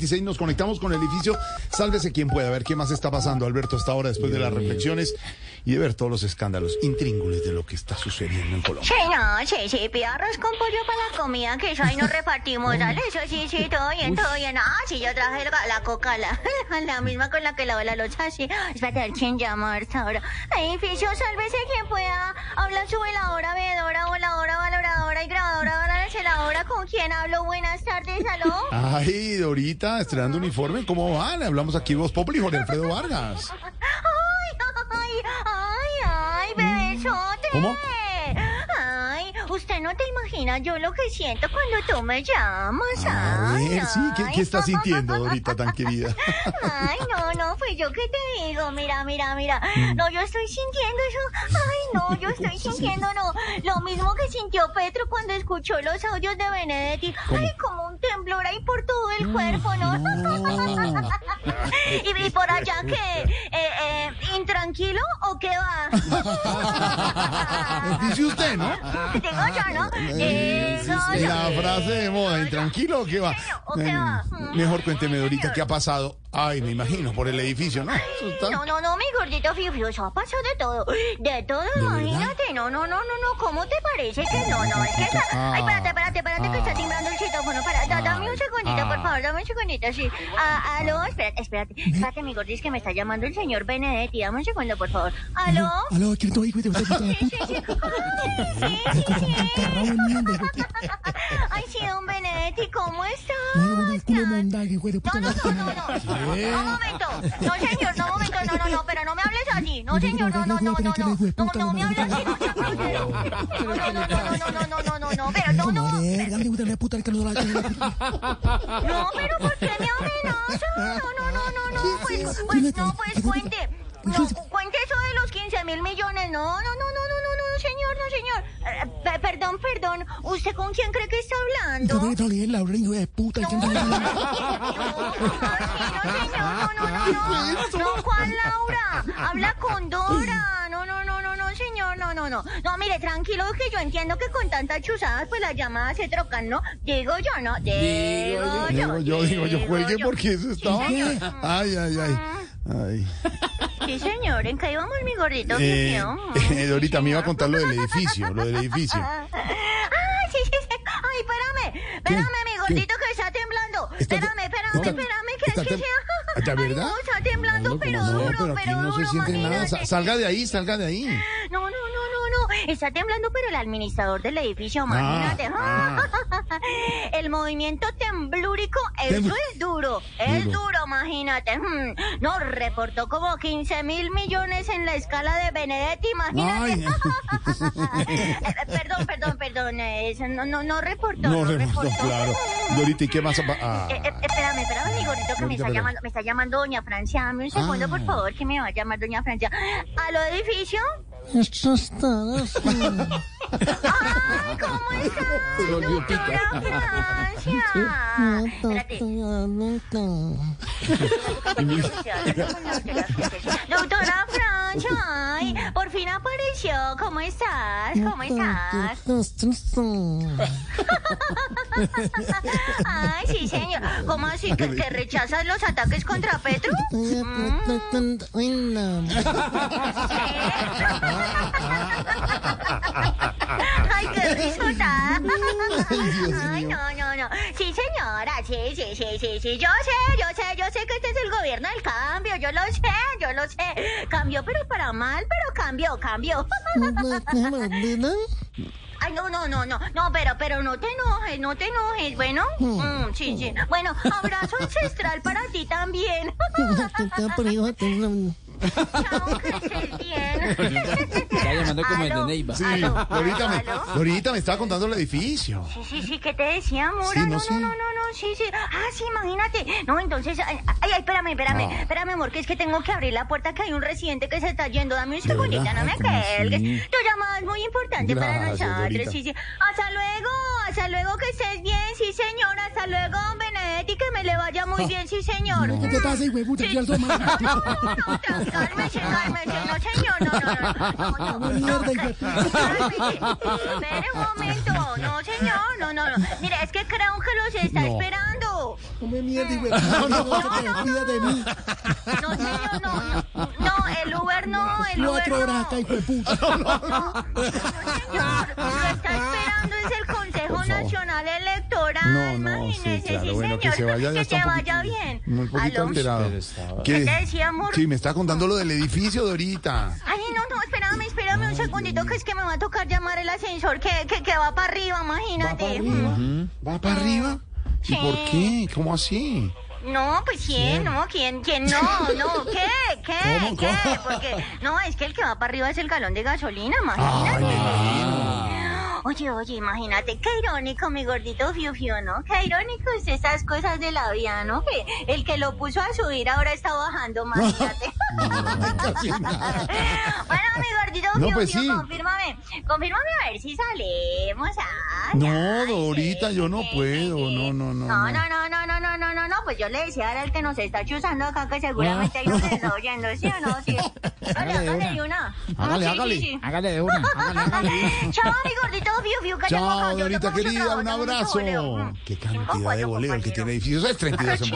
26 nos conectamos con el edificio. Sálvese quien pueda. A ver qué más está pasando, Alberto, hasta ahora, después de las reflexiones y de ver todos los escándalos intríngules de lo que está sucediendo en Colombia. Sí, no, sí, sí, pide arroz con pollo para la comida, que eso ahí nos repartimos, dale, eso sí, sí, todo bien, todo bien. Ah, sí, yo traje la, la coca, la, la misma con la que lavo la locha, sí. Espérate, a ver quién llama hasta ahora. Edificio, sálvese quien pueda. Habla su veladora, Buenas tardes, aló. Ay, Dorita, estrenando uniforme, ¿cómo va? Le hablamos aquí Voz Populi, Jorge Alfredo Vargas. Ay, ay, ay, ay, bebesote. ¿Cómo? Usted no te imagina yo lo que siento cuando tú me llamas. A Ay, ver, sí, ¿qué, qué está sintiendo, Dorita, tan querida? Ay, no, no, pues yo qué te digo, mira, mira, mira. Mm. No, yo estoy sintiendo eso. Ay, no, yo estoy sintiendo, no. Lo mismo que sintió Petro cuando escuchó los audios de Benedetti. ¿Cómo? Ay, como un temblor ahí por todo el cuerpo, ¿no? No. y, y por allá que, eh, eh, intranquilo o qué va? Dice usted, ¿no? Digo yo, ¿no? Digo yo. La frase de moda, intranquilo o qué va? ¿O qué va? Eh, Mejor cuénteme, Dorita, ¿qué ha pasado? Ay, me imagino, por el edificio, ¿no? Eso No, no, no, mi gordito fiu eso ha pasado de todo. De todo, imagínate. No, no, no, no, no. ¿Cómo te parece que no? No, es que está... Ah. Ay, espérate, espérate, espérate, que está Ah. timbrando el citófono. Para, da- dame un segundito, por Ah. favor, dame un segundito, sí. Ah, aló, espérate, espérate. Espérate, mi gordis, que me está llamando el señor Benedetti. Dame un segundo, por favor. Aló. Aló, ¿quién estoy, hijo de puta, Sí, sí, sí. Ay, sí, sí, sí. Ay, sí, don Benedetti, ¿cómo estás? No, no, no, no, no. No, momento. No, señor, no, momento. No, no, no, pero no me hables así. No, señor, no, no, no, no, no. No, no me hables así. No, no, no, no, no, no, no, no, pero no, no. No, pero ¿por qué me amenaza? No, no, no, no, no, pues, pues, no, pues, cuente. No, cuente eso de los 15 mil millones. No, no, no, no, no, no, no, señor, no, señor. Perdón, perdón. ¿Usted con quién cree que está hablando? No, no, sí, no, señor, no, no, no, no. No, ¿cuál Laura? Habla con Dora no, no, no. Mire, tranquilo, que yo entiendo que con tantas chuzadas, pues las llamadas se trocan, ¿no? Digo yo, ¿no? Digo Digo yo, digo yo, cuelgue yo. porque eso estaba. Sí. Ay, ay, ay. Ay. Sí, señor, ¿en qué íbamos, mi gordito? Eh, eh, Dorita, me iba a contar lo del edificio, lo del edificio. Ah, sí, sí, sí. Ay, espérame, espérame, mi gordito que está temblando. Está Espérame, espérame, no, espérame, que es que sea. ¿De Ay, verdad? no, está temblando, pero No, duro, pero aquí pero no se duro, siente nada. Salga de ahí, salga de ahí. No. Está temblando, pero el administrador del edificio, imagínate. ah. El movimiento temblúrico, eso es duro. Es Duro. duro, imagínate. Mm, No, reportó como 15 mil millones en la escala de Benedetti, imagínate. Eh, perdón, perdón, perdón. eh, eso no, no, no reportó. No, reportó. claro. Dorita, ¿y qué más? Ah. Eh, eh, espérame, espérame, mi gordito, que me está perdón. llamando, me está llamando doña Francia. Dame un segundo, Ah. por favor, que me va a llamar doña Francia. ¿Aló, edificio? It's just that. ¡Ay, cómo estás, doctora Francia! Espérate. Doctora Francia, ay, por fin apareció. ¿Cómo estás? ¿Cómo estás? Ay, sí, señor. ¿Cómo así? ¿Que, que rechazas los ataques contra Petro? Ay, qué risota. Ay, no, no, no. Sí, señora, sí, sí, sí, sí, sí. Yo sé, yo sé, yo sé que este es el gobierno del cambio. Yo lo sé, yo lo sé. Cambió, pero para mal, pero cambió, cambió. Ay, no, no, no, no, no, pero, pero no te enojes, no te enojes, ¿bueno? Mm, sí, sí. Bueno, abrazo ancestral para ti también. Chao, que estés bien. Está llamando como el de Neiva. Sí, aló, Dorita me, estaba contando el edificio. Sí, sí, sí, ¿qué te decía, amor? Sí, Ah, no no, no, no, no, no, sí, sí. Ah, sí, imagínate. No, entonces, ay, ay, espérame, espérame, Ah. espérame, amor, que es que tengo que abrir la puerta que hay un residente que se está yendo. Dame un segundito, no me Ay, ¿cómo cuelgues. Tu llamada es muy importante para nosotros, sí, sí. Hasta luego, hasta luego, que estés bien, sí, señor. Hasta luego, Benedetti, que me le vaya muy bien, sí, señor. ¿Qué te pasa, hijo de puta? Sí. No, no, no, cálmese, cálmese. No, señor, no, no, no. No, no, Mierda, hijo de no, cálmese. Espere un momento. No, señor, no, no, no. Mire, es que creo que los está No. esperando. Come mierda, hijo de puta. No, no, te despidas de mí. No, señor, no, no. No, el Uber no, el Uber Cuatro horas no. acá, hijo de puta. No, señor, lo está esperando es el. No, no, Imagínese, sí, claro, sí, bueno, que señor. se vaya ya que está se un vaya poquito- bien. Muy poquito alterado. ¿Qué? ¿Qué te decía, amor? Sí, me está contando lo del edificio, Dorita. Ay, no, no, espérame, espérame un segundito, que es que me va a tocar llamar el ascensor que, que, que va para arriba, imagínate. ¿Va para arriba? ¿Y Sí. por qué? ¿Cómo así? No, pues quién, no, quién, quién, no, no, ¿qué? ¿Qué? ¿Cómo, ¿Qué? Porque, no, es que el que va para arriba es el galón de gasolina, imagínate. Oye, oye, imagínate, qué irónico, mi gordito Fiu Fiu, ¿no? Qué irónico es esas cosas de la vida, ¿no? Que el que lo puso a subir ahora está bajando, imagínate. bueno, mi gordito No, Fiu pues Fiu, sí. confírmame, confírmame a ver si salimos. Ay, No, Dorita, sí, yo no sí, puedo, no, no, no, No, no. no, no, no, no, no, no, no, no, pues yo le decía ahora al que nos está chuzando acá que seguramente hay uno que está oyendo, ¿sí o no? Sí. Hágale, hágale de una. Hágale, hágale. Hágale de una. Hágale, hágale. Chao, mi gordito. Fiu, fiu, Chao, Dorita querida. Un abrazo. Qué cantidad de boleros que tiene edificios. Es 32 en